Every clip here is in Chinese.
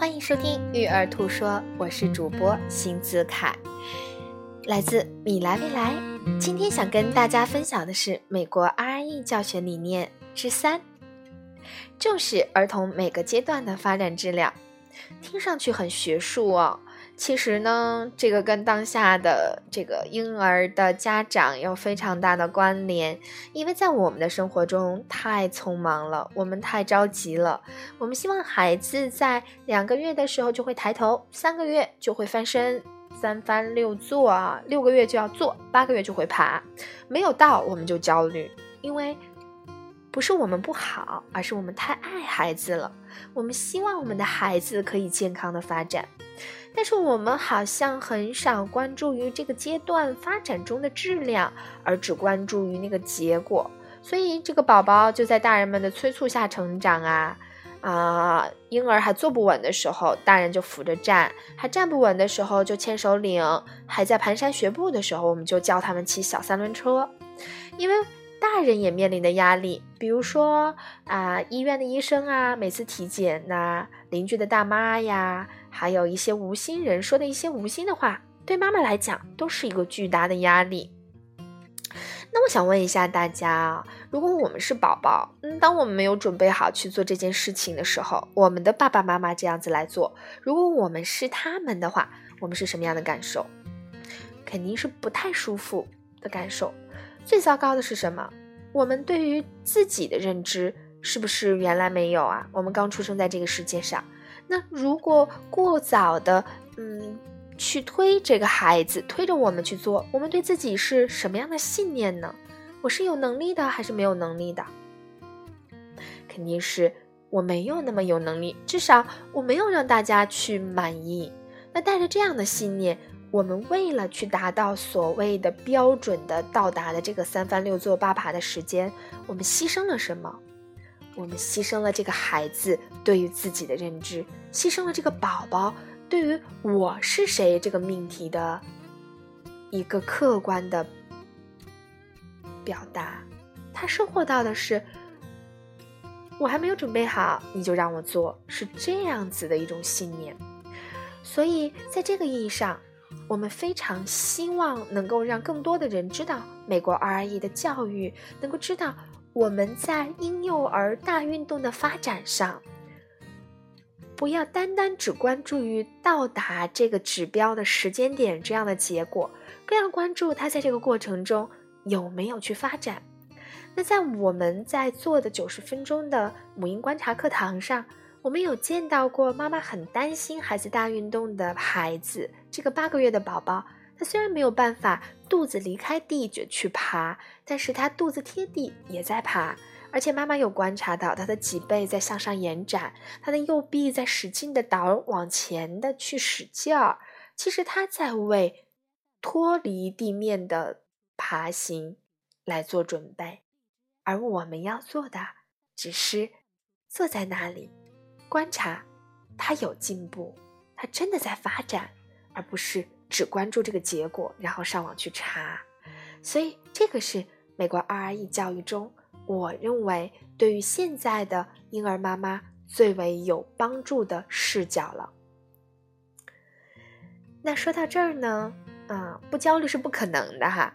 欢迎收听育儿兔说，我是主播辛子凯，来自米莱未来。今天想跟大家分享的是美国 RE 教学理念之三：重视儿童每个阶段的发展质量。听上去很学术哦。其实呢，这个跟当下的这个婴儿的家长有非常大的关联，因为在我们的生活中太匆忙了，我们太着急了。我们希望孩子在两个月的时候就会抬头，三个月就会翻身，三翻六坐啊，六个月就要坐，八个月就会爬。没有到我们就焦虑，因为不是我们不好，而是我们太爱孩子了。我们希望我们的孩子可以健康的发展。但是我们好像很少关注于这个阶段发展中的质量，而只关注于那个结果。所以这个宝宝就在大人们的催促下成长啊啊！婴儿还坐不稳的时候，大人就扶着站；还站不稳的时候，就牵手领；还在蹒跚学步的时候，我们就教他们骑小三轮车。因为大人也面临的压力，比如说啊，医院的医生啊，每次体检呐，邻居的大妈呀。还有一些无心人说的一些无心的话，对妈妈来讲都是一个巨大的压力。那我想问一下大家啊，如果我们是宝宝，嗯，当我们没有准备好去做这件事情的时候，我们的爸爸妈妈这样子来做，如果我们是他们的话，我们是什么样的感受？肯定是不太舒服的感受。最糟糕的是什么？我们对于自己的认知是不是原来没有啊？我们刚出生在这个世界上。那如果过早的，嗯，去推这个孩子，推着我们去做，我们对自己是什么样的信念呢？我是有能力的，还是没有能力的？肯定是我没有那么有能力，至少我没有让大家去满意。那带着这样的信念，我们为了去达到所谓的标准的到达的这个三翻六坐八爬的时间，我们牺牲了什么？我们牺牲了这个孩子对于自己的认知，牺牲了这个宝宝对于我是谁这个命题的一个客观的表达。他收获到的是，我还没有准备好，你就让我做，是这样子的一种信念。所以，在这个意义上，我们非常希望能够让更多的人知道美国 RE 的教育，能够知道。我们在婴幼儿大运动的发展上，不要单单只关注于到达这个指标的时间点这样的结果，更要关注他在这个过程中有没有去发展。那在我们在做的九十分钟的母婴观察课堂上，我们有见到过妈妈很担心孩子大运动的孩子，这个八个月的宝宝。他虽然没有办法肚子离开地就去爬，但是他肚子贴地也在爬，而且妈妈有观察到他的脊背在向上延展，他的右臂在使劲的倒往前的去使劲儿。其实他在为脱离地面的爬行来做准备，而我们要做的只是坐在那里观察他有进步，他真的在发展，而不是。只关注这个结果，然后上网去查，所以这个是美国 RE 教育中，我认为对于现在的婴儿妈妈最为有帮助的视角了。那说到这儿呢，啊，不焦虑是不可能的哈，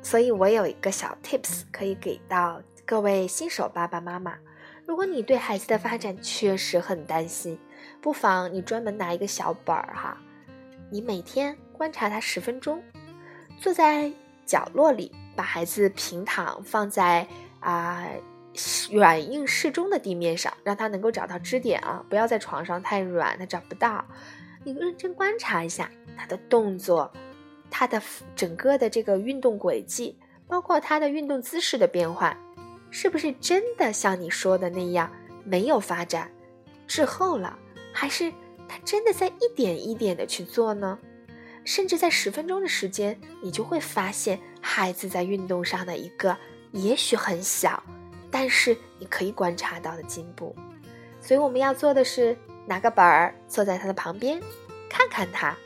所以我有一个小 tips 可以给到各位新手爸爸妈妈，如果你对孩子的发展确实很担心，不妨你专门拿一个小本儿哈，你每天。观察他十分钟，坐在角落里，把孩子平躺放在啊软硬适中的地面上，让他能够找到支点啊，不要在床上太软，他找不到。你认真观察一下他的动作，他的整个的这个运动轨迹，包括他的运动姿势的变换，是不是真的像你说的那样没有发展滞后了，还是他真的在一点一点的去做呢？甚至在十分钟的时间，你就会发现孩子在运动上的一个也许很小，但是你可以观察到的进步。所以我们要做的是拿个本儿坐在他的旁边，看看他，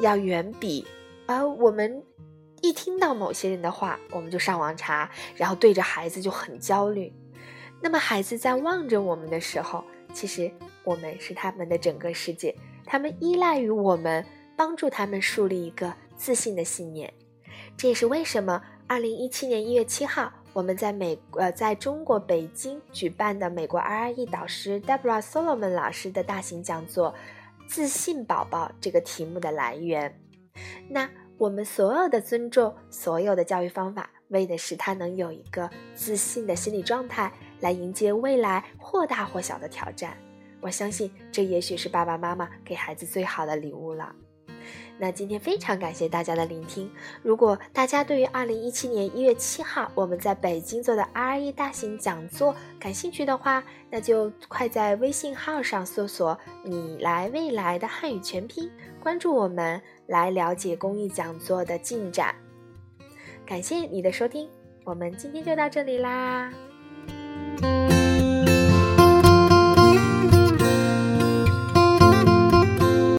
要远比而我们一听到某些人的话，我们就上网查，然后对着孩子就很焦虑。那么孩子在望着我们的时候，其实我们是他们的整个世界，他们依赖于我们，帮助他们树立一个自信的信念。这也是为什么二零一七年一月七号，我们在美呃在中国北京举办的美国 RE 导师 Deborah Solomon 老师的大型讲座《自信宝宝》这个题目的来源。那我们所有的尊重，所有的教育方法，为的是他能有一个自信的心理状态，来迎接未来或大或小的挑战。我相信，这也许是爸爸妈妈给孩子最好的礼物了。那今天非常感谢大家的聆听。如果大家对于二零一七年一月七号我们在北京做的 RE 大型讲座感兴趣的话，那就快在微信号上搜索“你来未来”的汉语全拼，关注我们，来了解公益讲座的进展。感谢你的收听，我们今天就到这里啦。